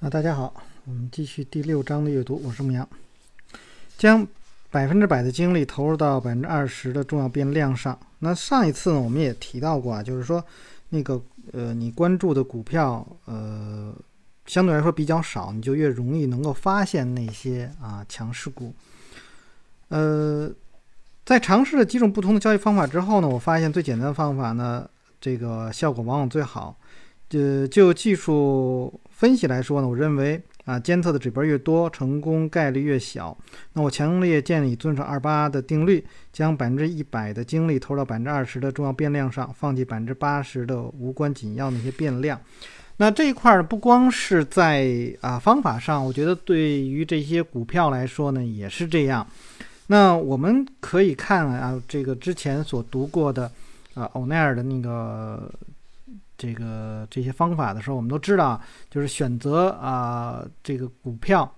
啊，大家好，我们继续第六章的阅读。我是牧羊，将百分之百的精力投入到百分之二十的重要变量上。那上一次呢，我们也提到过啊，就是说那个呃，你关注的股票呃，相对来说比较少，你就越容易能够发现那些啊强势股。呃，在尝试了几种不同的交易方法之后呢，我发现最简单的方法呢，这个效果往往最好。呃，就技术分析来说呢，我认为啊，监测的指标越多，成功概率越小。那我强烈建议遵守二八的定律，将百分之一百的精力投到百分之二十的重要变量上，放弃百分之八十的无关紧要那些变量。那这一块儿不光是在啊方法上，我觉得对于这些股票来说呢，也是这样。那我们可以看啊，这个之前所读过的啊欧奈尔的那个。这个这些方法的时候，我们都知道，就是选择啊这个股票，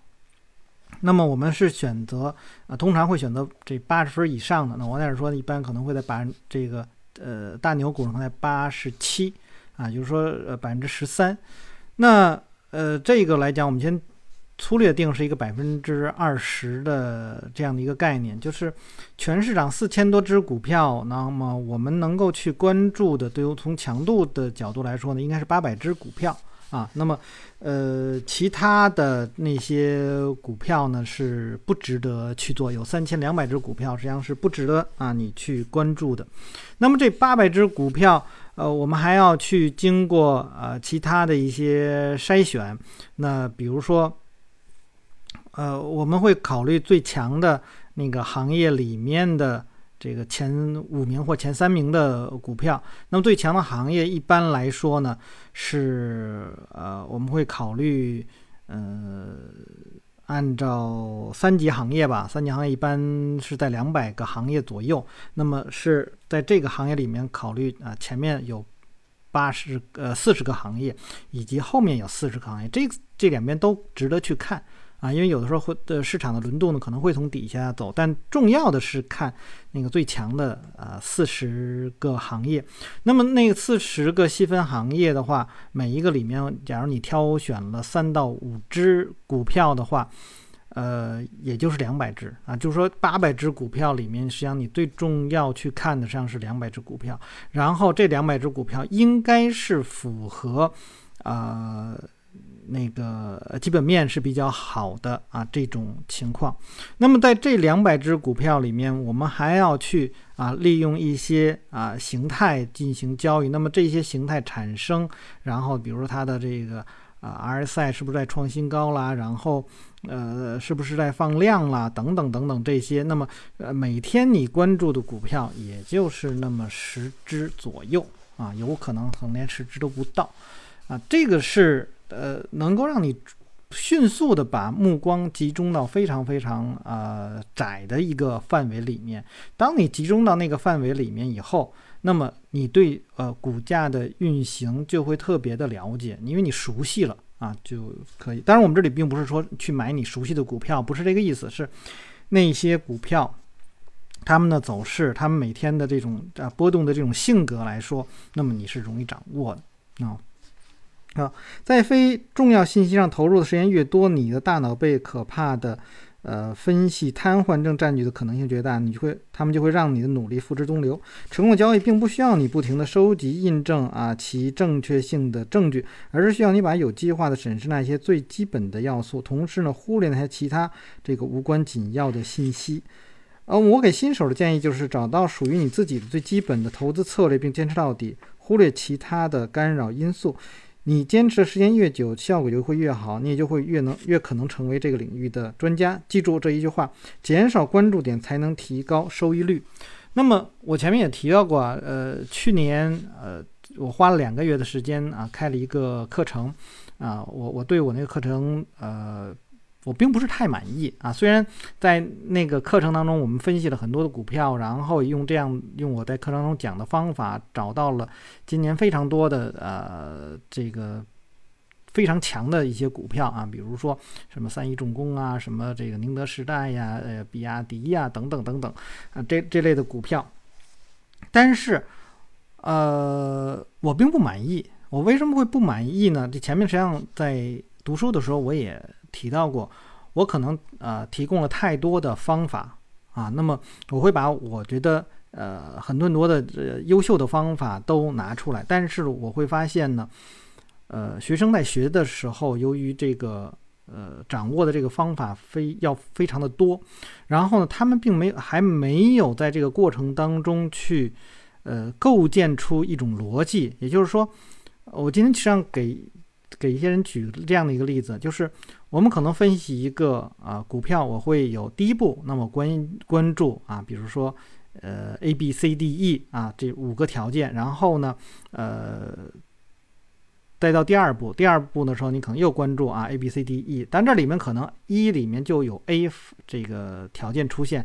那么我们是选择啊，通常会选择这八十分以上的。那王老师说，一般可能会在百分这个呃大牛股可能在八十七啊，就是说呃百分之十三。那呃这个来讲，我们先。粗略定是一个百分之二十的这样的一个概念，就是全市场四千多只股票，那么我们能够去关注的，对于从强度的角度来说呢，应该是八百只股票啊。那么，呃，其他的那些股票呢是不值得去做，有三千两百只股票实际上是不值得啊你去关注的。那么这八百只股票，呃，我们还要去经过呃其他的一些筛选，那比如说。呃，我们会考虑最强的那个行业里面的这个前五名或前三名的股票。那么最强的行业一般来说呢，是呃，我们会考虑呃，按照三级行业吧，三级行业一般是在两百个行业左右。那么是在这个行业里面考虑啊，前面有八十呃四十个行业，以及后面有四十个行业，这这两边都值得去看。啊，因为有的时候会的市场的轮动呢，可能会从底下走，但重要的是看那个最强的呃四十个行业。那么那四十个细分行业的话，每一个里面，假如你挑选了三到五只股票的话，呃，也就是两百只啊，就是说八百只股票里面，实际上你最重要去看的实际上是两百只股票，然后这两百只股票应该是符合啊。那个基本面是比较好的啊，这种情况。那么在这两百只股票里面，我们还要去啊利用一些啊形态进行交易。那么这些形态产生，然后比如说它的这个啊 RSI 是不是在创新高啦？然后呃是不是在放量啦？等等等等这些。那么呃每天你关注的股票也就是那么十只左右啊，有可能可能连十只都不到啊。这个是。呃，能够让你迅速的把目光集中到非常非常呃窄的一个范围里面。当你集中到那个范围里面以后，那么你对呃股价的运行就会特别的了解，因为你熟悉了啊就可以。当然，我们这里并不是说去买你熟悉的股票，不是这个意思，是那些股票他们的走势，他们每天的这种啊波动的这种性格来说，那么你是容易掌握的啊。啊，在非重要信息上投入的时间越多，你的大脑被可怕的呃分析瘫痪症占据的可能性越大，你就会他们就会让你的努力付之东流。成功交易并不需要你不停的收集印证啊其正确性的证据，而是需要你把有计划的审视那些最基本的要素，同时呢忽略那些其他这个无关紧要的信息。呃，我给新手的建议就是找到属于你自己的最基本的投资策略，并坚持到底，忽略其他的干扰因素。你坚持的时间越久，效果就会越好，你也就会越能越可能成为这个领域的专家。记住这一句话：减少关注点才能提高收益率。那么我前面也提到过啊，呃，去年呃，我花了两个月的时间啊，开了一个课程啊，我我对我那个课程呃。我并不是太满意啊，虽然在那个课程当中，我们分析了很多的股票，然后用这样用我在课程中讲的方法，找到了今年非常多的呃这个非常强的一些股票啊，比如说什么三一重工啊，什么这个宁德时代呀，呃比亚迪呀等等等等啊这这类的股票，但是呃我并不满意，我为什么会不满意呢？这前面实际上在。读书的时候我也提到过，我可能呃提供了太多的方法啊，那么我会把我觉得呃很多很多的呃优秀的方法都拿出来，但是我会发现呢，呃学生在学的时候，由于这个呃掌握的这个方法非要非常的多，然后呢他们并没有还没有在这个过程当中去呃构建出一种逻辑，也就是说，我今天实际上给。给一些人举这样的一个例子，就是我们可能分析一个啊股票，我会有第一步，那么关关注啊，比如说呃 A B C D E 啊这五个条件，然后呢呃再到第二步，第二步的时候你可能又关注啊 A B C D E，但这里面可能一里面就有 A 这个条件出现。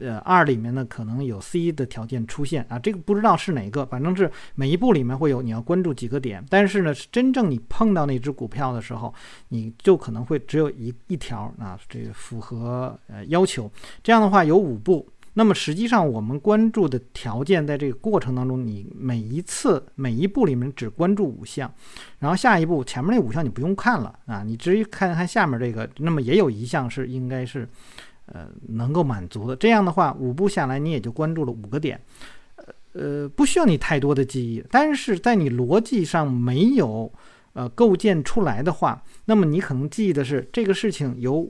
呃，二里面呢可能有 C 的条件出现啊，这个不知道是哪个，反正是每一步里面会有你要关注几个点。但是呢，真正你碰到那只股票的时候，你就可能会只有一一条啊，这个符合呃要求。这样的话有五步，那么实际上我们关注的条件在这个过程当中，你每一次每一步里面只关注五项，然后下一步前面那五项你不用看了啊，你直接看看下面这个，那么也有一项是应该是。呃，能够满足的，这样的话，五步下来你也就关注了五个点，呃呃，不需要你太多的记忆。但是在你逻辑上没有呃构建出来的话，那么你可能记忆的是这个事情有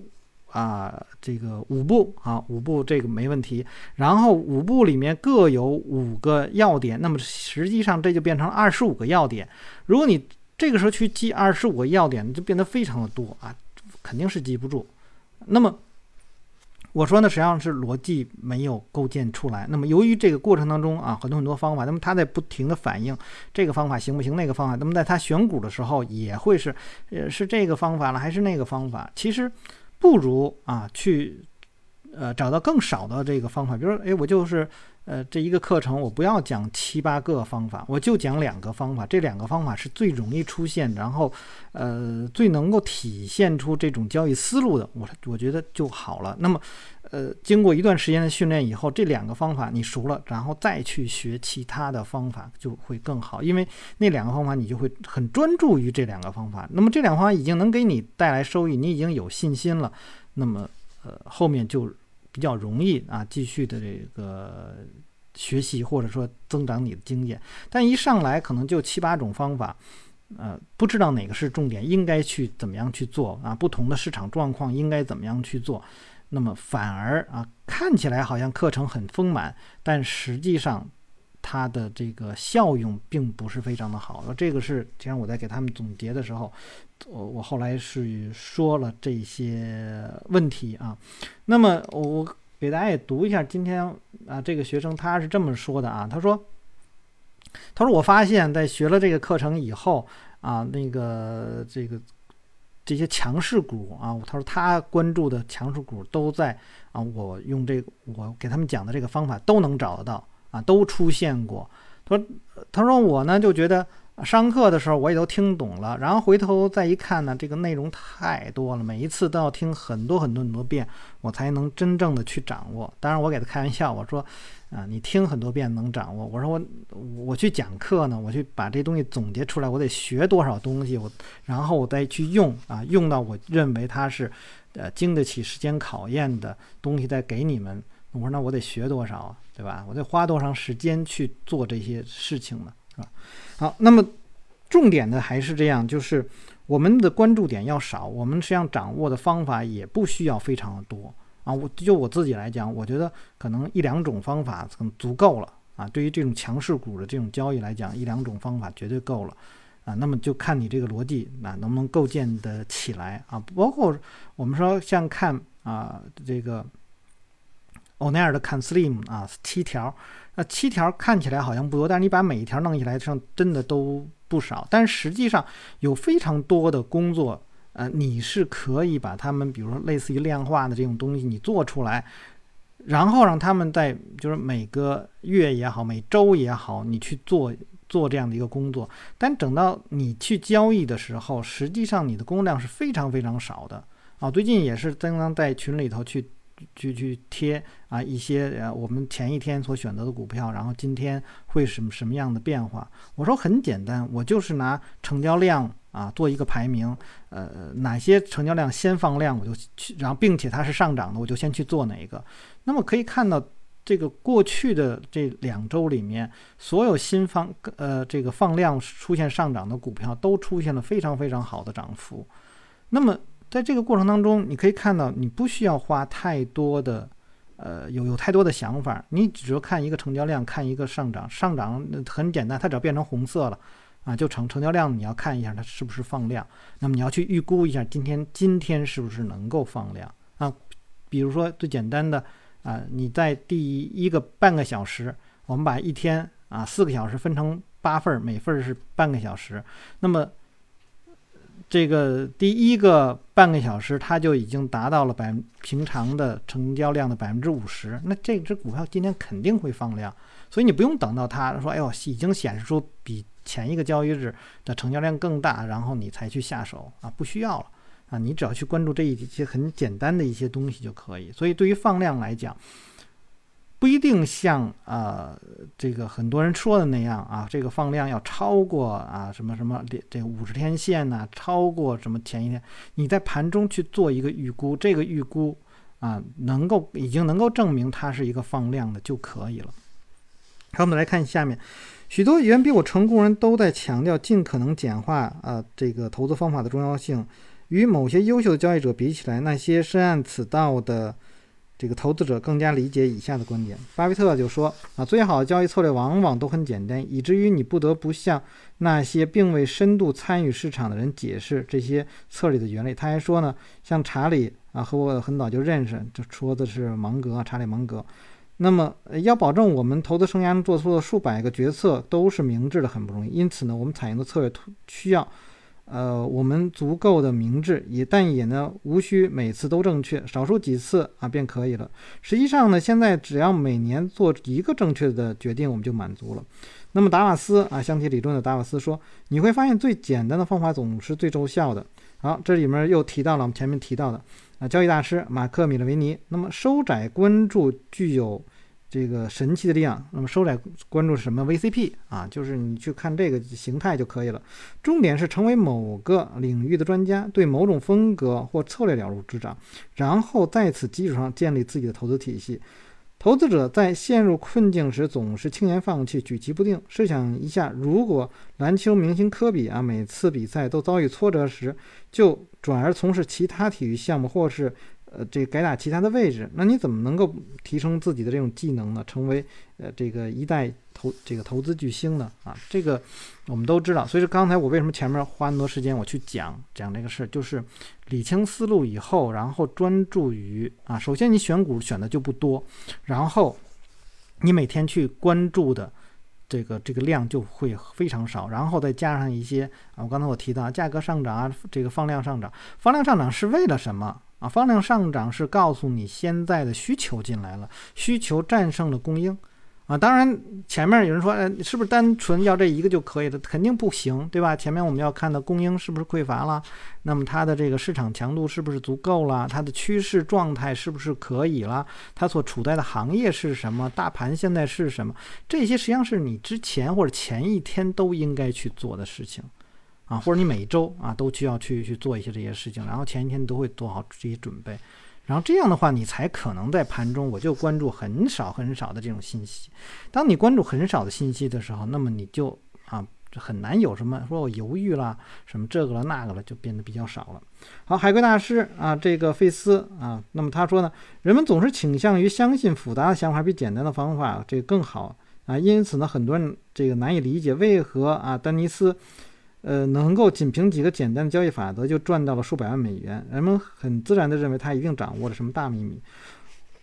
啊这个五步啊五步这个没问题，然后五步里面各有五个要点，那么实际上这就变成了二十五个要点。如果你这个时候去记二十五个要点，就变得非常的多啊，肯定是记不住。那么。我说呢，实际上是逻辑没有构建出来。那么由于这个过程当中啊，很多很多方法，那么他在不停的反映这个方法行不行，那个方法。那么在他选股的时候，也会是，呃，是这个方法了还是那个方法？其实不如啊去，呃，找到更少的这个方法。比如说，哎，我就是。呃，这一个课程我不要讲七八个方法，我就讲两个方法。这两个方法是最容易出现，然后呃最能够体现出这种交易思路的，我我觉得就好了。那么呃经过一段时间的训练以后，这两个方法你熟了，然后再去学其他的方法就会更好，因为那两个方法你就会很专注于这两个方法。那么这两个方法已经能给你带来收益，你已经有信心了，那么呃后面就。比较容易啊，继续的这个学习或者说增长你的经验，但一上来可能就七八种方法，呃，不知道哪个是重点，应该去怎么样去做啊？不同的市场状况应该怎么样去做？那么反而啊，看起来好像课程很丰满，但实际上。它的这个效用并不是非常的好，这个是既然我在给他们总结的时候，我我后来是说了这些问题啊。那么我给大家也读一下，今天啊这个学生他是这么说的啊，他说，他说我发现，在学了这个课程以后啊，那个这个这些强势股啊，他说他关注的强势股都在啊，我用这我给他们讲的这个方法都能找得到。啊，都出现过。他说：“他说我呢就觉得上课的时候我也都听懂了，然后回头再一看呢，这个内容太多了，每一次都要听很多很多很多遍，我才能真正的去掌握。当然，我给他开玩笑，我说啊，你听很多遍能掌握。我说我我去讲课呢，我去把这东西总结出来，我得学多少东西，我然后我再去用啊，用到我认为它是呃经得起时间考验的东西，再给你们。我说那我得学多少啊？”对吧？我得花多长时间去做这些事情呢？是吧？好，那么重点的还是这样，就是我们的关注点要少，我们实际上掌握的方法也不需要非常的多啊。我就我自己来讲，我觉得可能一两种方法可能足够了啊。对于这种强势股的这种交易来讲，一两种方法绝对够了啊。那么就看你这个逻辑啊能不能构建的起来啊。包括我们说像看啊这个。欧奈尔的 Can Slim 啊，七条，那七条看起来好像不多，但是你把每一条弄起来，上真的都不少。但实际上有非常多的工作，呃，你是可以把他们，比如说类似于量化的这种东西，你做出来，然后让他们在就是每个月也好，每周也好，你去做做这样的一个工作。但等到你去交易的时候，实际上你的工量是非常非常少的啊。最近也是经常在群里头去。去去贴啊一些呃我们前一天所选择的股票，然后今天会什么什么样的变化？我说很简单，我就是拿成交量啊，做一个排名，呃，哪些成交量先放量，我就去，然后并且它是上涨的，我就先去做哪一个。那么可以看到，这个过去的这两周里面，所有新放呃这个放量出现上涨的股票，都出现了非常非常好的涨幅。那么在这个过程当中，你可以看到，你不需要花太多的，呃，有有太多的想法，你只要看一个成交量，看一个上涨，上涨很简单，它只要变成红色了。啊，就成成交量，你要看一下它是不是放量。那么你要去预估一下今天今天是不是能够放量啊？比如说最简单的啊，你在第一个半个小时，我们把一天啊四个小时分成八份，每份是半个小时。那么这个第一个半个小时，它就已经达到了百平常的成交量的百分之五十。那这只股票今天肯定会放量，所以你不用等到它说，哎呦，已经显示出比。前一个交易日的成交量更大，然后你才去下手啊，不需要了啊，你只要去关注这一些很简单的一些东西就可以。所以对于放量来讲，不一定像啊这个很多人说的那样啊，这个放量要超过啊什么什么这这五十天线呐，超过什么前一天，你在盘中去做一个预估，这个预估啊能够已经能够证明它是一个放量的就可以了。好，我们来看下面。许多远比我成功人都在强调尽可能简化啊这个投资方法的重要性。与某些优秀的交易者比起来，那些深谙此道的这个投资者更加理解以下的观点。巴菲特就说啊，最好的交易策略往往都很简单，以至于你不得不向那些并未深度参与市场的人解释这些策略的原理。他还说呢，像查理啊和我很早就认识，就说的是芒格，查理芒格。那么，要保证我们投资生涯中做出的数百个决策都是明智的，很不容易。因此呢，我们采用的策略需要，呃，我们足够的明智，也但也呢，无需每次都正确，少数几次啊便可以了。实际上呢，现在只要每年做一个正确的决定，我们就满足了。那么达瓦斯啊，箱体理论的达瓦斯说，你会发现最简单的方法总是最奏效的。好，这里面又提到了我们前面提到的啊，交易大师马克米勒维尼。那么收窄关注具有。这个神奇的力量，那么收窄关注什么？VCP 啊，就是你去看这个形态就可以了。重点是成为某个领域的专家，对某种风格或策略了如指掌，然后在此基础上建立自己的投资体系。投资者在陷入困境时总是轻言放弃，举棋不定。试想一下，如果篮球明星科比啊，每次比赛都遭遇挫折时，就转而从事其他体育项目，或是。呃，这改打其他的位置，那你怎么能够提升自己的这种技能呢？成为呃这个一代投这个投资巨星呢？啊，这个我们都知道。所以说刚才我为什么前面花那么多时间我去讲讲这个事儿，就是理清思路以后，然后专注于啊，首先你选股选的就不多，然后你每天去关注的这个这个量就会非常少，然后再加上一些啊，我刚才我提到价格上涨啊，这个放量上涨，放量上涨是为了什么？啊，放量上涨是告诉你现在的需求进来了，需求战胜了供应，啊，当然前面有人说，呃，是不是单纯要这一个就可以了？肯定不行，对吧？前面我们要看的供应是不是匮乏了，那么它的这个市场强度是不是足够了？它的趋势状态是不是可以了？它所处在的行业是什么？大盘现在是什么？这些实际上是你之前或者前一天都应该去做的事情。啊，或者你每周啊都需要去去做一些这些事情，然后前一天都会做好这些准备，然后这样的话，你才可能在盘中我就关注很少很少的这种信息。当你关注很少的信息的时候，那么你就啊很难有什么说我犹豫了什么这个了那个了，就变得比较少了。好，海龟大师啊，这个费斯啊，那么他说呢，人们总是倾向于相信复杂的想法比简单的方法这个更好啊，因此呢，很多人这个难以理解为何啊丹尼斯。呃，能够仅凭几个简单的交易法则就赚到了数百万美元，人们很自然地认为他一定掌握了什么大秘密。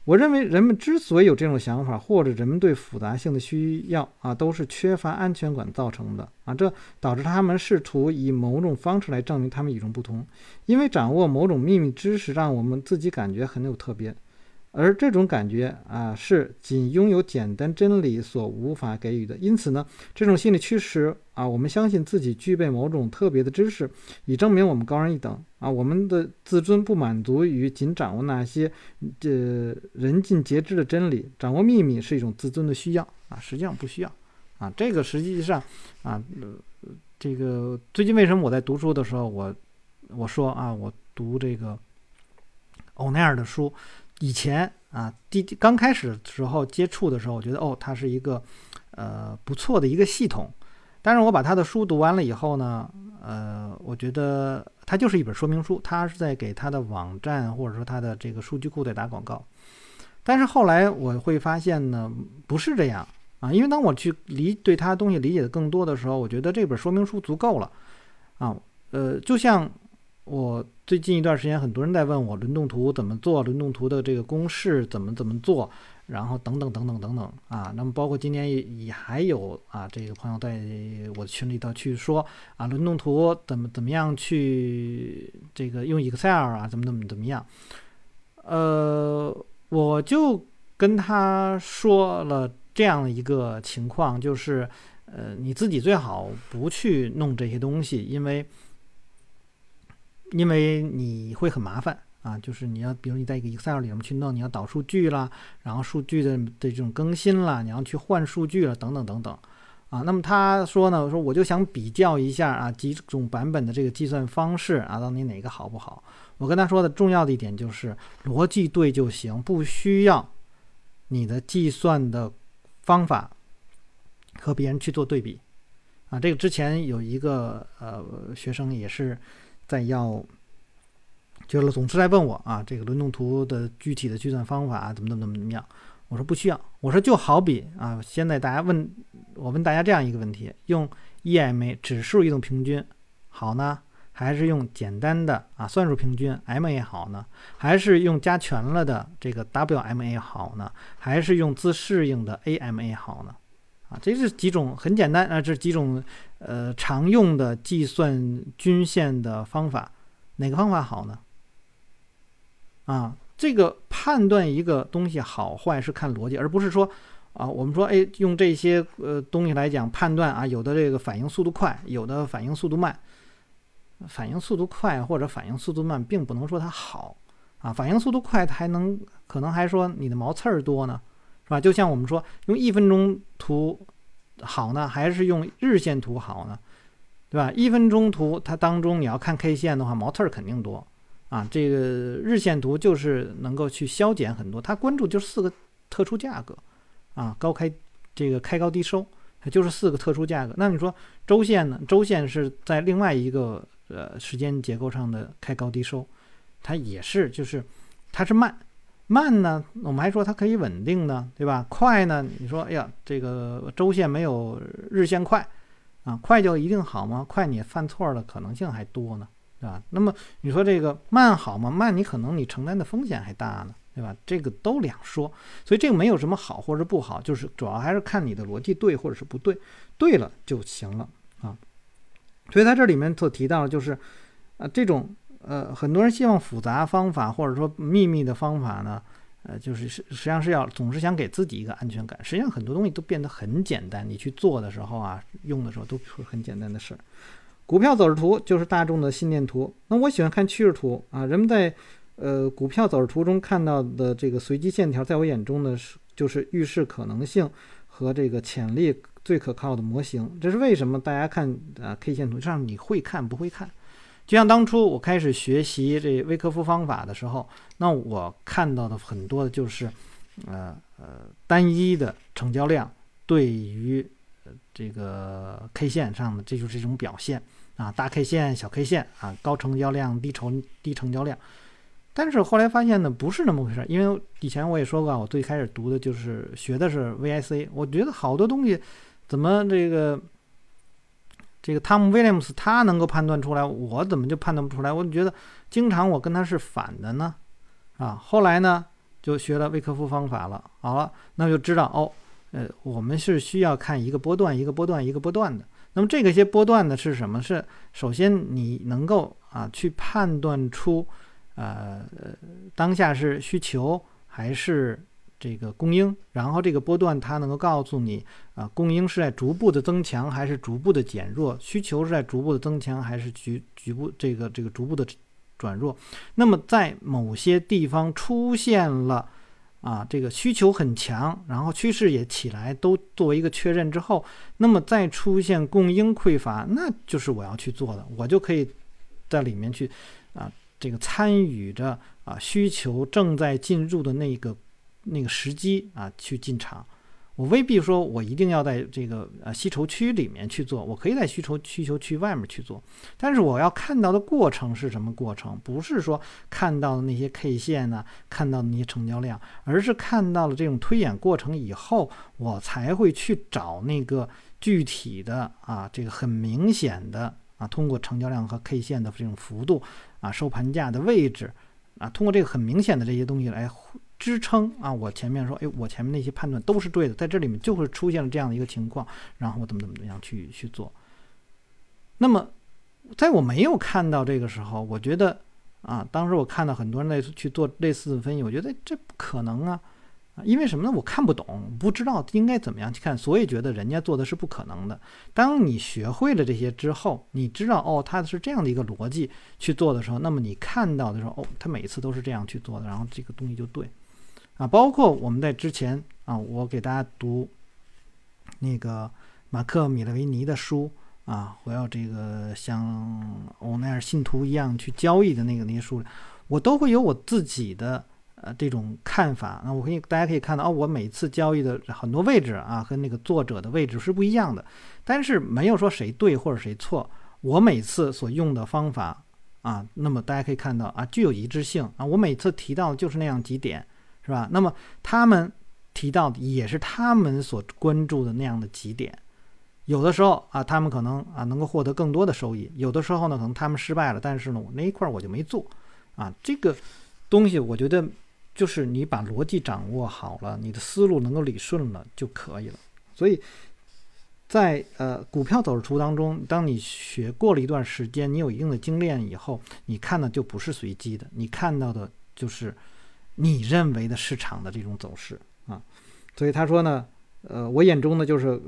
我认为人们之所以有这种想法，或者人们对复杂性的需要啊，都是缺乏安全感造成的啊，这导致他们试图以某种方式来证明他们与众不同，因为掌握某种秘密知识让我们自己感觉很有特别。而这种感觉啊，是仅拥有简单真理所无法给予的。因此呢，这种心理驱使啊，我们相信自己具备某种特别的知识，以证明我们高人一等啊。我们的自尊不满足于仅掌握那些这人尽皆知的真理，掌握秘密是一种自尊的需要啊。实际上不需要啊。这个实际上啊，这个最近为什么我在读书的时候，我我说啊，我读这个欧奈尔的书，以前啊，第刚开始时候接触的时候，我觉得哦，它是一个呃不错的一个系统。但是我把他的书读完了以后呢，呃，我觉得它就是一本说明书，他是在给他的网站或者说他的这个数据库在打广告。但是后来我会发现呢，不是这样啊，因为当我去理对他东西理解的更多的时候，我觉得这本说明书足够了啊。呃，就像我最近一段时间，很多人在问我轮动图怎么做，轮动图的这个公式怎么怎么做。然后等等等等等等啊，那么包括今年也也还有啊，这个朋友在我的群里头去说啊，轮动图怎么怎么样去这个用 Excel 啊，怎么怎么怎么样？呃，我就跟他说了这样一个情况，就是呃，你自己最好不去弄这些东西，因为因为你会很麻烦。啊，就是你要，比如你在一个 Excel 里面去弄，你要导数据啦，然后数据的的这种更新啦，你要去换数据了，等等等等，啊，那么他说呢，说我就想比较一下啊，几种版本的这个计算方式啊，到底哪个好不好？我跟他说的重要的一点就是逻辑对就行，不需要你的计算的方法和别人去做对比，啊，这个之前有一个呃学生也是在要。就是总是来问我啊，这个轮动图的具体的计算方法怎么怎么怎么怎么样？我说不需要，我说就好比啊，现在大家问我问大家这样一个问题：用 EMA 指数移动平均好呢，还是用简单的啊算术平均 MA 好呢？还是用加权了的这个 WMA 好呢？还是用自适应的 AMA 好呢？啊，这是几种很简单啊，这几种呃常用的计算均线的方法，哪个方法好呢？啊，这个判断一个东西好坏是看逻辑，而不是说，啊，我们说，哎，用这些呃东西来讲判断啊，有的这个反应速度快，有的反应速度慢，反应速度快或者反应速度慢，并不能说它好，啊，反应速度快，它还能可能还说你的毛刺儿多呢，是吧？就像我们说用一分钟图好呢，还是用日线图好呢，对吧？一分钟图它当中你要看 K 线的话，毛刺儿肯定多。啊，这个日线图就是能够去消减很多，它关注就是四个特殊价格，啊，高开这个开高低收，它就是四个特殊价格。那你说周线呢？周线是在另外一个呃时间结构上的开高低收，它也是就是它是慢慢呢，我们还说它可以稳定呢，对吧？快呢？你说哎呀，这个周线没有日线快啊，快就一定好吗？快你犯错的可能性还多呢。对吧？那么你说这个慢好吗？慢你可能你承担的风险还大呢，对吧？这个都两说，所以这个没有什么好或者不好，就是主要还是看你的逻辑对或者是不对，对了就行了啊。所以它这里面所提到的就是，啊，这种呃，很多人希望复杂方法或者说秘密的方法呢，呃，就是实实际上是要总是想给自己一个安全感。实际上很多东西都变得很简单，你去做的时候啊，用的时候都是很简单的事儿。股票走势图就是大众的心电图。那我喜欢看趋势图啊。人们在呃股票走势图中看到的这个随机线条，在我眼中呢是就是预示可能性和这个潜力最可靠的模型。这是为什么？大家看啊 K 线图上你会看不会看？就像当初我开始学习这微科夫方法的时候，那我看到的很多的就是呃呃单一的成交量对于这个 K 线上的这就是一种表现。啊，大 K 线、小 K 线啊，高成交量、低成低成交量，但是后来发现呢，不是那么回事儿。因为以前我也说过，我最开始读的就是学的是 VIC，我觉得好多东西怎么这个这个汤姆威廉姆斯他能够判断出来，我怎么就判断不出来？我觉得经常我跟他是反的呢，啊，后来呢就学了威克夫方法了，好了，那就知道哦，呃，我们是需要看一个波段一个波段一个波段的。那么这个些波段呢是什么？是首先你能够啊去判断出，呃当下是需求还是这个供应，然后这个波段它能够告诉你啊供应是在逐步的增强还是逐步的减弱，需求是在逐步的增强还是局局部这个这个逐步的转弱。那么在某些地方出现了啊，这个需求很强，然后趋势也起来，都作为一个确认之后，那么再出现供应匮乏，那就是我要去做的，我就可以在里面去啊，这个参与着啊，需求正在进入的那个那个时机啊，去进场。我未必说我一定要在这个呃需求区里面去做，我可以在需求需求区外面去做，但是我要看到的过程是什么过程？不是说看到的那些 K 线呢，看到的那些成交量，而是看到了这种推演过程以后，我才会去找那个具体的啊，这个很明显的啊，通过成交量和 K 线的这种幅度啊，收盘价的位置啊，通过这个很明显的这些东西来。支撑啊！我前面说，哎，我前面那些判断都是对的，在这里面就会出现了这样的一个情况，然后我怎么怎么怎么样去去做。那么，在我没有看到这个时候，我觉得啊，当时我看到很多人类似去做类似的分析，我觉得这不可能啊，啊，因为什么呢？我看不懂，不知道应该怎么样去看，所以觉得人家做的是不可能的。当你学会了这些之后，你知道哦，他是这样的一个逻辑去做的时候，那么你看到的时候，哦，他每次都是这样去做的，然后这个东西就对。啊，包括我们在之前啊，我给大家读那个马克米勒维尼的书啊，我要这个像欧奈尔信徒一样去交易的那个那些书，我都会有我自己的呃这种看法。那我可以大家可以看到啊，我每次交易的很多位置啊，和那个作者的位置是不一样的，但是没有说谁对或者谁错。我每次所用的方法啊，那么大家可以看到啊，具有一致性啊，我每次提到的就是那样几点。是吧？那么他们提到的也是他们所关注的那样的几点。有的时候啊，他们可能啊能够获得更多的收益；有的时候呢，可能他们失败了，但是呢，我那一块我就没做。啊，这个东西我觉得就是你把逻辑掌握好了，你的思路能够理顺了就可以了。所以在呃股票走势图当中，当你学过了一段时间，你有一定的经验以后，你看的就不是随机的，你看到的就是。你认为的市场的这种走势啊，所以他说呢，呃，我眼中呢就是。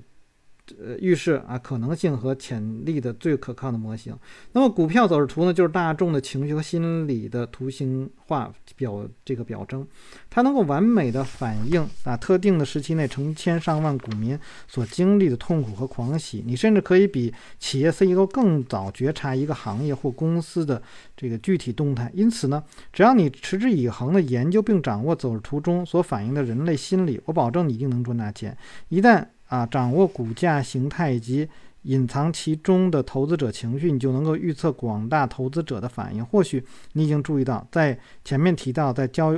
呃，预示啊可能性和潜力的最可靠的模型。那么股票走势图呢，就是大众的情绪和心理的图形化表这个表征，它能够完美的反映啊特定的时期内成千上万股民所经历的痛苦和狂喜。你甚至可以比企业 CEO 更早觉察一个行业或公司的这个具体动态。因此呢，只要你持之以恒的研究并掌握走势图中所反映的人类心理，我保证你一定能赚大钱。一旦啊，掌握股价形态以及隐藏其中的投资者情绪，你就能够预测广大投资者的反应。或许你已经注意到，在前面提到，在交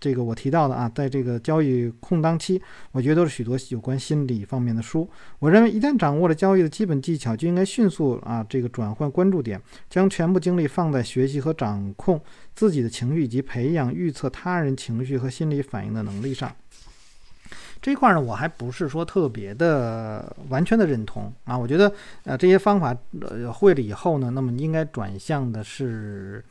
这个我提到的啊，在这个交易空档期，我觉得都是许多有关心理方面的书。我认为，一旦掌握了交易的基本技巧，就应该迅速啊，这个转换关注点，将全部精力放在学习和掌控自己的情绪，以及培养预测他人情绪和心理反应的能力上。这一块呢，我还不是说特别的完全的认同啊。我觉得，呃，这些方法呃会了以后呢，那么应该转向的是，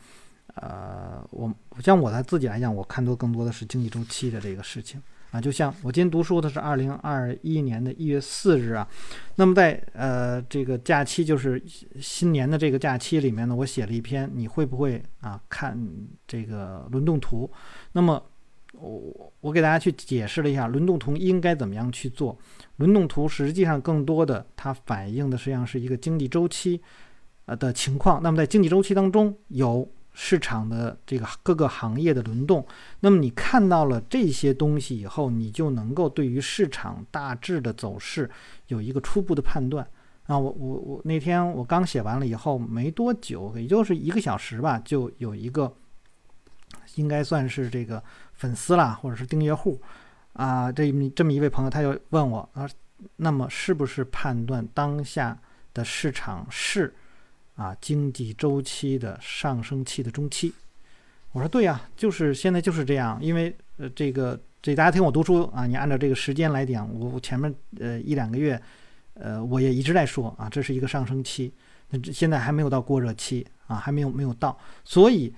呃，我像我在自己来讲，我看多更多的是经济周期的这个事情啊。就像我今天读书的是二零二一年的一月四日啊，那么在呃这个假期就是新年的这个假期里面呢，我写了一篇，你会不会啊看这个轮动图？那么。我我给大家去解释了一下轮动图应该怎么样去做。轮动图实际上更多的它反映的实际上是一个经济周期呃的情况。那么在经济周期当中有市场的这个各个行业的轮动。那么你看到了这些东西以后，你就能够对于市场大致的走势有一个初步的判断。啊，我我我那天我刚写完了以后没多久，也就是一个小时吧，就有一个应该算是这个。粉丝啦，或者是订阅户，啊，这这么一位朋友，他就问我啊，那么是不是判断当下的市场是啊经济周期的上升期的中期？我说对呀，就是现在就是这样，因为呃这个这大家听我读书啊，你按照这个时间来讲，我前面呃一两个月呃我也一直在说啊，这是一个上升期，那现在还没有到过热期啊，还没有没有到，所以。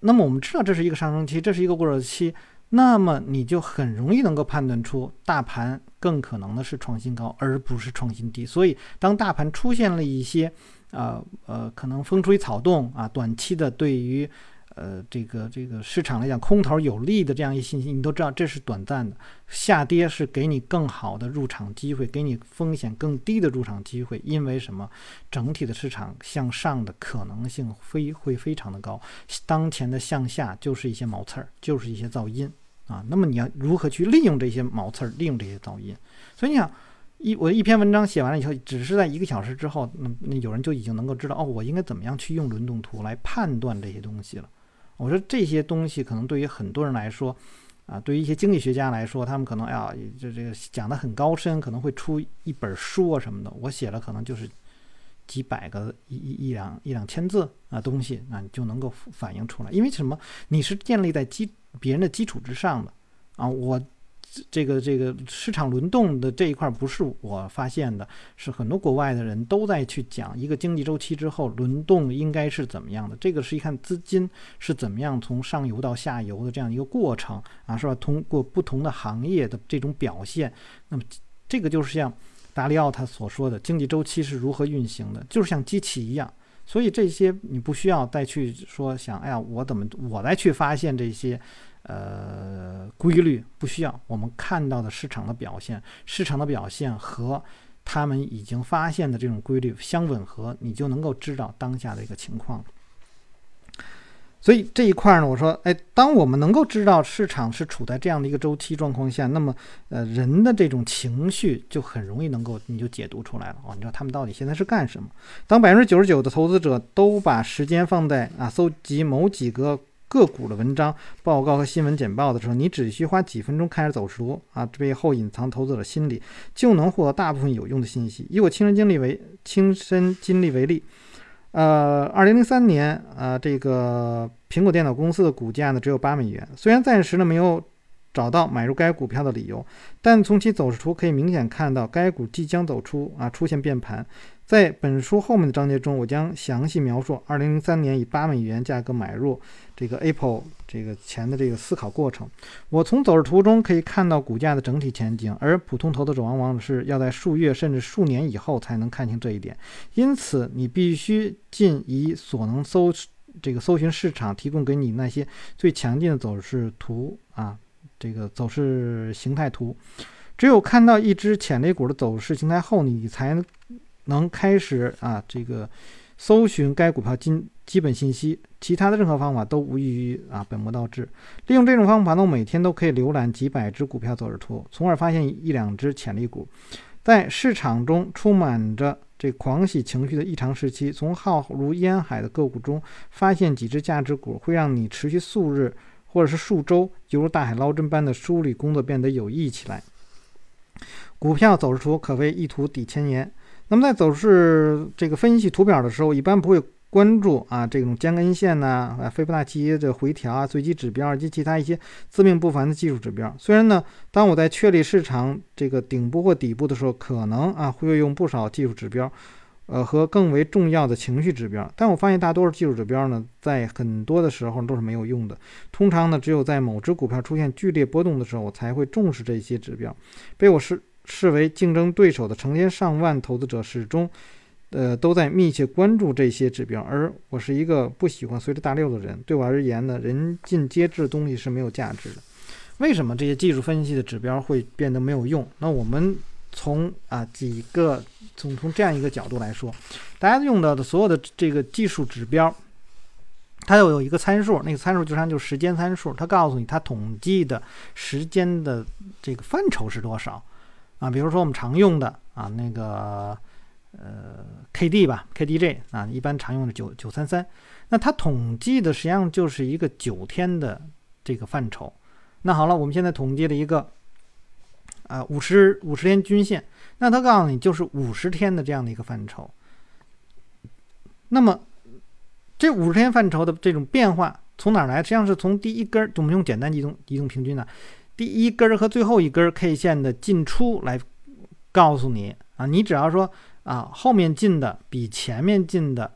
那么我们知道这是一个上升期，这是一个过热期，那么你就很容易能够判断出大盘更可能的是创新高，而不是创新低。所以当大盘出现了一些，呃呃，可能风吹草动啊，短期的对于呃，这个这个市场来讲，空头有利的这样一信息，你都知道这是短暂的，下跌是给你更好的入场机会，给你风险更低的入场机会。因为什么？整体的市场向上的可能性非会非常的高，当前的向下就是一些毛刺儿，就是一些噪音啊。那么你要如何去利用这些毛刺儿，利用这些噪音？所以你想。一我一篇文章写完了以后，只是在一个小时之后，那那有人就已经能够知道哦，我应该怎么样去用轮动图来判断这些东西了。我说这些东西可能对于很多人来说，啊，对于一些经济学家来说，他们可能要，这这个讲的很高深，可能会出一本书啊什么的。我写了可能就是几百个一一一两一两千字啊东西，那你就能够反映出来。因为什么？你是建立在基别人的基础之上的啊，我。这个这个市场轮动的这一块不是我发现的，是很多国外的人都在去讲一个经济周期之后轮动应该是怎么样的。这个是一看资金是怎么样从上游到下游的这样一个过程啊，是吧？通过不同的行业的这种表现，那么这个就是像达里奥他所说的经济周期是如何运行的，就是像机器一样。所以这些你不需要再去说想，哎呀，我怎么我再去发现这些。呃，规律不需要我们看到的市场的表现，市场的表现和他们已经发现的这种规律相吻合，你就能够知道当下的一个情况。所以这一块呢，我说，哎，当我们能够知道市场是处在这样的一个周期状况下，那么，呃，人的这种情绪就很容易能够你就解读出来了哦。你知道他们到底现在是干什么？当百分之九十九的投资者都把时间放在啊搜集某几个。个股的文章、报告和新闻简报的时候，你只需花几分钟开始走势图啊，背后隐藏投资者心理，就能获得大部分有用的信息。以我亲身经历为亲身经历为例，呃，二零零三年，呃，这个苹果电脑公司的股价呢只有八美元，虽然暂时呢没有找到买入该股票的理由，但从其走势图可以明显看到，该股即将走出啊出现变盘。在本书后面的章节中，我将详细描述2003年以八美元价格买入这个 Apple 这个前的这个思考过程。我从走势图中可以看到股价的整体前景，而普通投资者往往是要在数月甚至数年以后才能看清这一点。因此，你必须尽以所能搜这个搜寻市场提供给你那些最强劲的走势图啊，这个走势形态图。只有看到一只潜力股的走势形态后，你才能。开始啊，这个搜寻该股票基基本信息，其他的任何方法都无异于啊本末倒置。利用这种方法呢，我每天都可以浏览几百只股票走势图，从而发现一两只潜力股。在市场中充满着这狂喜情绪的异常时期，从浩如烟海的个股中发现几只价值股，会让你持续数日或者是数周，犹如大海捞针般的梳理工作变得有意义起来。股票走势图可谓一图抵千言。那么在走势这个分析图表的时候，一般不会关注啊这种间根线呐、啊斐波那契的回调啊、随机指标及其他一些自命不凡的技术指标。虽然呢，当我在确立市场这个顶部或底部的时候，可能啊会用不少技术指标，呃和更为重要的情绪指标，但我发现大多数技术指标呢，在很多的时候都是没有用的。通常呢，只有在某只股票出现剧烈波动的时候，我才会重视这些指标。被我视。视为竞争对手的成千上万投资者始终，呃，都在密切关注这些指标。而我是一个不喜欢随着大流的人。对我而言呢，人尽皆知的东西是没有价值的。为什么这些技术分析的指标会变得没有用？那我们从啊几个从从这样一个角度来说，大家用到的所有的这个技术指标，它又有一个参数，那个参数就像就时间参数，它告诉你它统计的时间的这个范畴是多少。啊，比如说我们常用的啊，那个呃 K D 吧，K D J 啊，一般常用的九九三三，那它统计的实际上就是一个九天的这个范畴。那好了，我们现在统计了一个啊五十五十天均线，那它告诉你就是五十天的这样的一个范畴。那么这五十天范畴的这种变化从哪来？实际上是从第一根，我们用简单移动移动平均呢。第一根和最后一根 K 线的进出来告诉你啊，你只要说啊后面进的比前面进的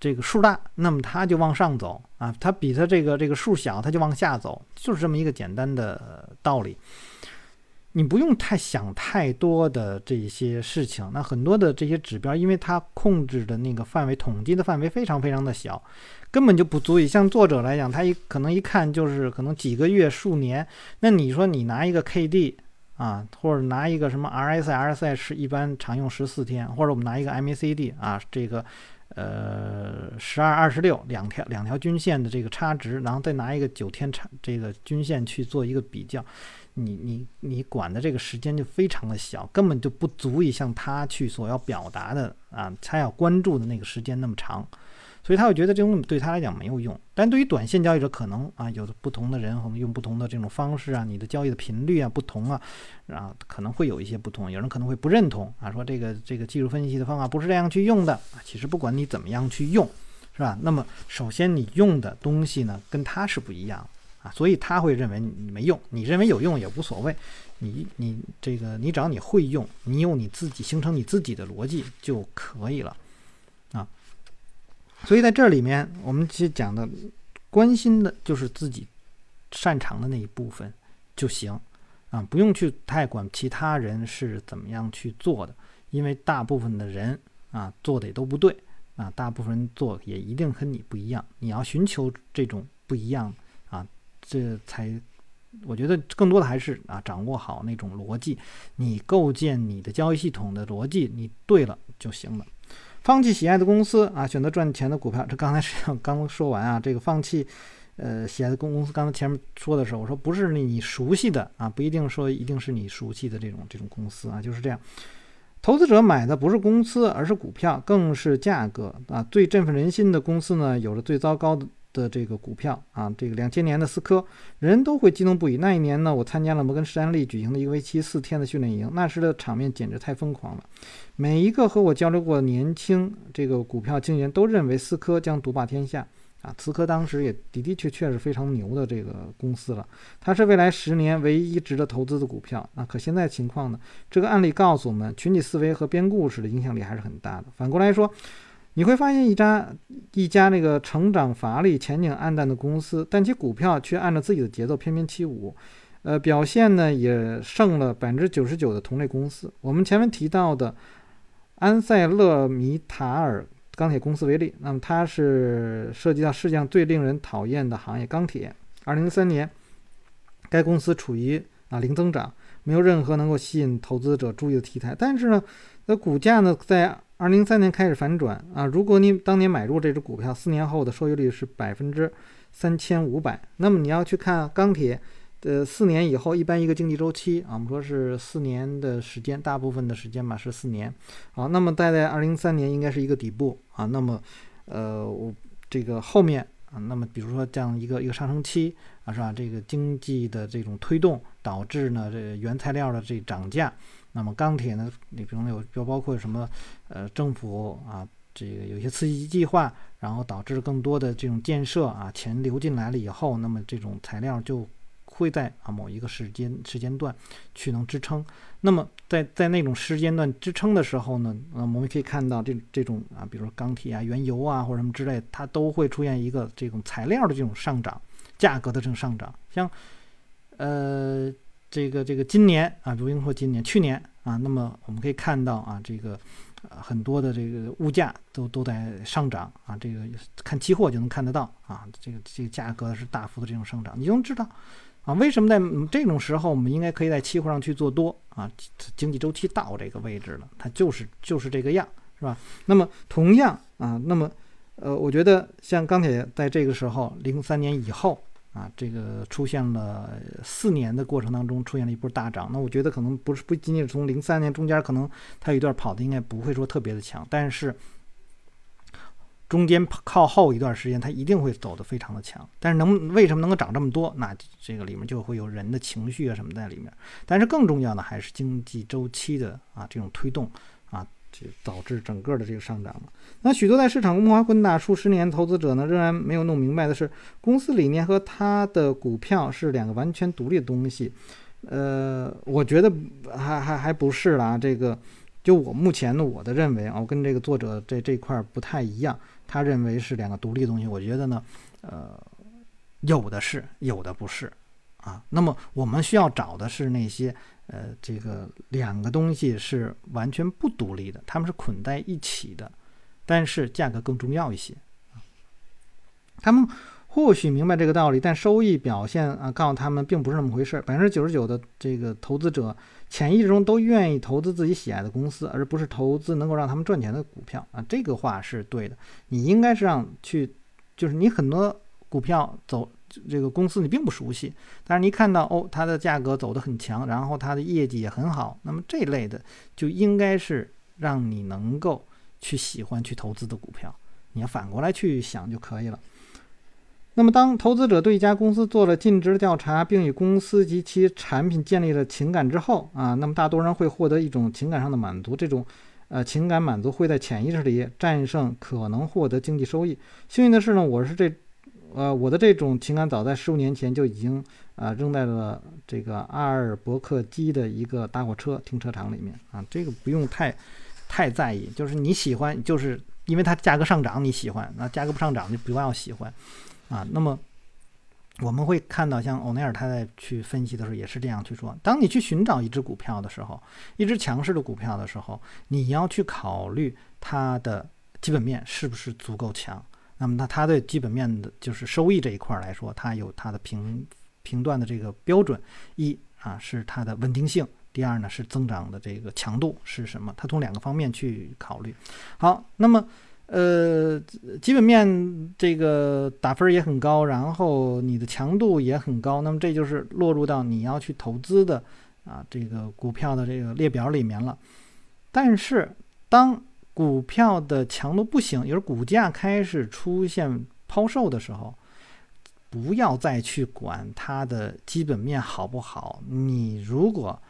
这个数大，那么它就往上走啊，它比它这个这个数小，它就往下走，就是这么一个简单的道理。你不用太想太多的这些事情。那很多的这些指标，因为它控制的那个范围统计的范围非常非常的小，根本就不足以。像作者来讲，他一可能一看就是可能几个月、数年。那你说你拿一个 K D 啊，或者拿一个什么 rsrsi 是一般常用十四天，或者我们拿一个 M A C D 啊，这个呃十二、二十六两条两条均线的这个差值，然后再拿一个九天差这个均线去做一个比较。你你你管的这个时间就非常的小，根本就不足以像他去所要表达的啊，他要关注的那个时间那么长，所以他会觉得这种对他来讲没有用。但对于短线交易者，可能啊，有的不同的人可能用不同的这种方式啊，你的交易的频率啊不同啊，然啊可能会有一些不同。有人可能会不认同啊，说这个这个技术分析的方法不是这样去用的啊。其实不管你怎么样去用，是吧？那么首先你用的东西呢，跟他是不一样。啊，所以他会认为你没用，你认为有用也无所谓，你你这个你只要你会用，你有你自己形成你自己的逻辑就可以了，啊，所以在这里面我们其实讲的关心的就是自己擅长的那一部分就行，啊，不用去太管其他人是怎么样去做的，因为大部分的人啊做的也都不对，啊，大部分人做也一定和你不一样，你要寻求这种不一样。这才，我觉得更多的还是啊，掌握好那种逻辑，你构建你的交易系统的逻辑，你对了就行了。放弃喜爱的公司啊，选择赚钱的股票。这刚才实际上刚说完啊，这个放弃呃喜爱的公公司，刚才前面说的时候，我说不是你熟悉的啊，不一定说一定是你熟悉的这种这种公司啊，就是这样。投资者买的不是公司，而是股票，更是价格啊。最振奋人心的公司呢，有着最糟糕的。的这个股票啊，这个两千年的思科，人都会激动不已。那一年呢，我参加了摩根士丹利举行的一个为期四天的训练营，那时的场面简直太疯狂了。每一个和我交流过的年轻这个股票经纪人都认为思科将独霸天下啊。思科当时也的的确确是非常牛的这个公司了，它是未来十年唯一值得投资的股票啊。可现在情况呢？这个案例告诉我们，群体思维和编故事的影响力还是很大的。反过来说。你会发现一家一家那个成长乏力、前景黯淡的公司，但其股票却按照自己的节奏翩翩起舞，呃，表现呢也胜了百分之九十九的同类公司。我们前面提到的安塞勒米塔尔钢铁公司为例，那么它是涉及到世界上最令人讨厌的行业——钢铁。二零零三年，该公司处于啊零增长，没有任何能够吸引投资者注意的题材。但是呢，那股价呢在二零零三年开始反转啊！如果你当年买入这只股票，四年后的收益率是百分之三千五百。那么你要去看钢铁呃四年以后，一般一个经济周期啊，我们说是四年的时间，大部分的时间吧是四年。好，那么待在二零三年应该是一个底部啊。那么，呃，我这个后面啊，那么比如说这样一个一个上升期啊，是吧？这个经济的这种推动导致呢，这原材料的这涨价。那么钢铁呢？你比如有就包括什么，呃，政府啊，这个有些刺激计划，然后导致更多的这种建设啊，钱流进来了以后，那么这种材料就会在啊某一个时间时间段去能支撑。那么在在那种时间段支撑的时候呢，呃，我们可以看到这这种啊，比如说钢铁啊、原油啊或者什么之类，它都会出现一个这种材料的这种上涨，价格的这种上涨，像呃。这个这个今年啊，如英说今年、去年啊，那么我们可以看到啊，这个很多的这个物价都都在上涨啊，这个看期货就能看得到啊，这个这个价格是大幅的这种上涨，你就能知道啊，为什么在这种时候我们应该可以在期货上去做多啊？经济周期到这个位置了，它就是就是这个样，是吧？那么同样啊，那么呃，我觉得像钢铁在这个时候，零三年以后。啊，这个出现了四年的过程当中出现了一波大涨，那我觉得可能不是不仅仅是从零三年中间可能它有一段跑的应该不会说特别的强，但是中间靠后一段时间它一定会走的非常的强。但是能为什么能够涨这么多？那这个里面就会有人的情绪啊什么在里面。但是更重要的还是经济周期的啊这种推动。就导致整个的这个上涨了。那许多在市场摸爬滚打数十年投资者呢，仍然没有弄明白的是，公司理念和它的股票是两个完全独立的东西。呃，我觉得还还还不是啦。这个，就我目前的我的认为啊，我跟这个作者这这块不太一样。他认为是两个独立的东西。我觉得呢，呃，有的是，有的不是啊。那么我们需要找的是那些。呃，这个两个东西是完全不独立的，它们是捆在一起的，但是价格更重要一些他们或许明白这个道理，但收益表现啊，告诉他们并不是那么回事。百分之九十九的这个投资者潜意识中都愿意投资自己喜爱的公司，而不是投资能够让他们赚钱的股票啊。这个话是对的，你应该是让去，就是你很多股票走这个公司你并不熟悉，但是你看到哦，它的价格走得很强，然后它的业绩也很好，那么这类的就应该是让你能够去喜欢去投资的股票。你要反过来去想就可以了。那么，当投资者对一家公司做了尽职调查，并与公司及其产品建立了情感之后啊，那么大多人会获得一种情感上的满足。这种，呃，情感满足会在潜意识里战胜可能获得经济收益。幸运的是呢，我是这，呃，我的这种情感早在十五年前就已经啊扔在了这个阿尔伯克基的一个大货车停车场里面啊，这个不用太太在意，就是你喜欢，就是因为它价格上涨你喜欢，那价格不上涨就不要喜欢。啊，那么我们会看到，像欧奈尔他在去分析的时候也是这样去说：，当你去寻找一只股票的时候，一只强势的股票的时候，你要去考虑它的基本面是不是足够强。那么，那它对基本面的就是收益这一块来说，它有它的评评断的这个标准：一啊是它的稳定性，第二呢是增长的这个强度是什么？它从两个方面去考虑。好，那么。呃，基本面这个打分也很高，然后你的强度也很高，那么这就是落入到你要去投资的啊这个股票的这个列表里面了。但是当股票的强度不行，也就是股价开始出现抛售的时候，不要再去管它的基本面好不好。你如果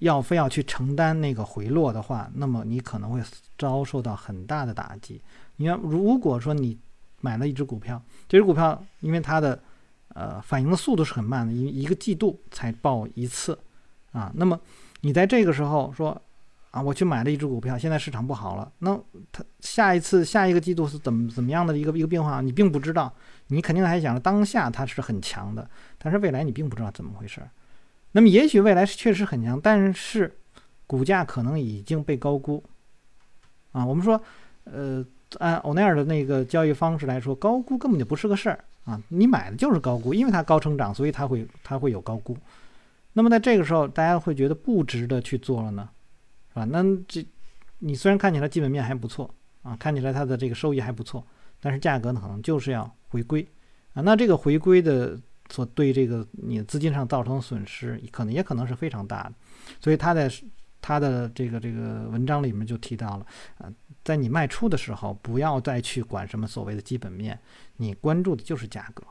要非要去承担那个回落的话，那么你可能会遭受到很大的打击。你看，如果说你买了一只股票，这只股票因为它的呃反应的速度是很慢的，一一个季度才报一次啊，那么你在这个时候说啊，我去买了一只股票，现在市场不好了，那它下一次下一个季度是怎么怎么样的一个一个变化，你并不知道，你肯定还想着当下它是很强的，但是未来你并不知道怎么回事。那么也许未来是确实很强，但是股价可能已经被高估啊。我们说，呃，按欧奈尔的那个交易方式来说，高估根本就不是个事儿啊。你买的就是高估，因为它高成长，所以它会它会有高估。那么在这个时候，大家会觉得不值得去做了呢，是吧？那这你虽然看起来基本面还不错啊，看起来它的这个收益还不错，但是价格呢可能就是要回归啊。那这个回归的。所对这个你资金上造成的损失，可能也可能是非常大的，所以他在他的这个这个文章里面就提到了，啊，在你卖出的时候，不要再去管什么所谓的基本面，你关注的就是价格，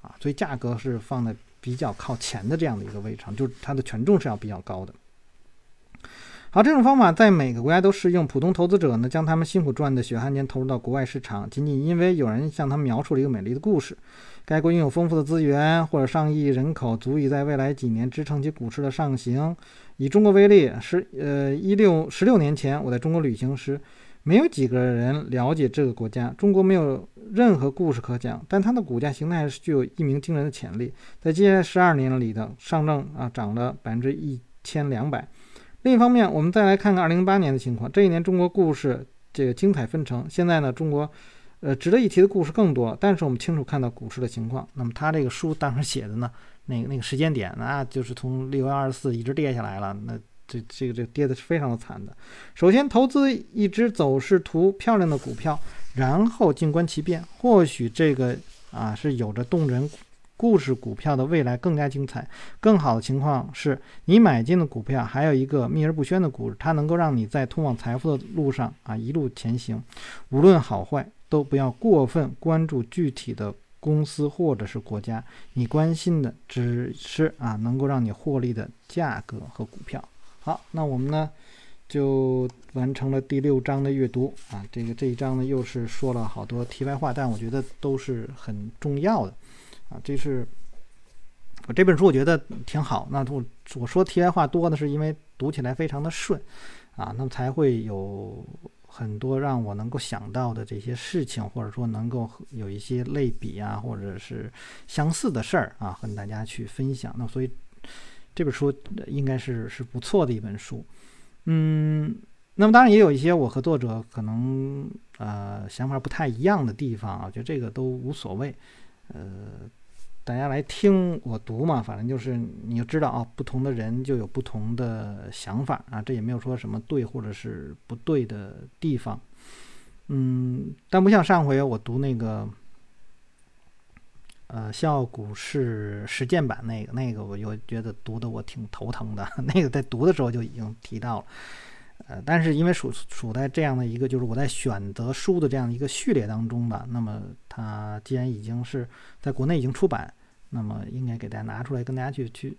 啊，所以价格是放在比较靠前的这样的一个位置上，就是它的权重是要比较高的。好，这种方法在每个国家都适用。普通投资者呢，将他们辛苦赚的血汗钱投入到国外市场，仅仅因为有人向他们描述了一个美丽的故事。该国拥有丰富的资源，或者上亿人口足以在未来几年支撑起股市的上行。以中国为例，十呃一六十六年前我在中国旅行时，没有几个人了解这个国家。中国没有任何故事可讲，但它的股价形态是具有一鸣惊人的潜力。在接下来十二年里的上证啊，涨了百分之一千两百。另一方面，我们再来看看2008年的情况。这一年，中国故事这个精彩纷呈。现在呢，中国，呃，值得一提的故事更多。但是我们清楚看到股市的情况。那么他这个书当时写的呢，那个那个时间点，那就是从六月二十四一直跌下来了。那这这个这跌的是非常的惨的。首先，投资一只走势图漂亮的股票，然后静观其变，或许这个啊是有着动人。故事股票的未来更加精彩。更好的情况是你买进的股票还有一个秘而不宣的故事，它能够让你在通往财富的路上啊一路前行。无论好坏，都不要过分关注具体的公司或者是国家，你关心的只是啊能够让你获利的价格和股票。好，那我们呢就完成了第六章的阅读啊。这个这一章呢又是说了好多题外话，但我觉得都是很重要的。啊，这是我这本书，我觉得挺好。那我我说题外话多呢，是因为读起来非常的顺啊，那么才会有很多让我能够想到的这些事情，或者说能够有一些类比啊，或者是相似的事儿啊，和大家去分享。那所以这本书应该是是不错的一本书。嗯，那么当然也有一些我和作者可能呃想法不太一样的地方啊，我觉得这个都无所谓，呃，大家来听我读嘛，反正就是你就知道啊，不同的人就有不同的想法啊，这也没有说什么对或者是不对的地方，嗯，但不像上回我读那个呃《笑傲股市实践版》那个，那个我就觉得读的我挺头疼的，那个在读的时候就已经提到了。呃，但是因为属处在这样的一个，就是我在选择书的这样一个序列当中吧，那么它既然已经是在国内已经出版，那么应该给大家拿出来跟大家去去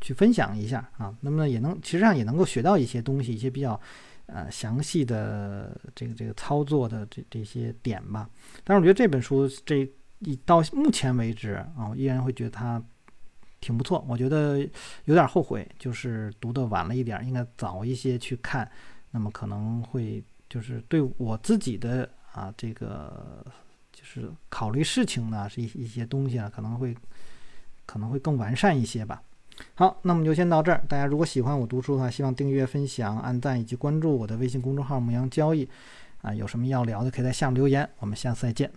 去分享一下啊。那么也能其实上也能够学到一些东西，一些比较呃详细的这个这个操作的这这些点吧。但是我觉得这本书这一到目前为止啊，我依然会觉得它。挺不错，我觉得有点后悔，就是读的晚了一点，应该早一些去看，那么可能会就是对我自己的啊这个就是考虑事情呢，是一一些东西啊，可能会可能会更完善一些吧。好，那么就先到这儿。大家如果喜欢我读书的话，希望订阅、分享、按赞以及关注我的微信公众号“牧羊交易”。啊，有什么要聊的，可以在下面留言。我们下次再见。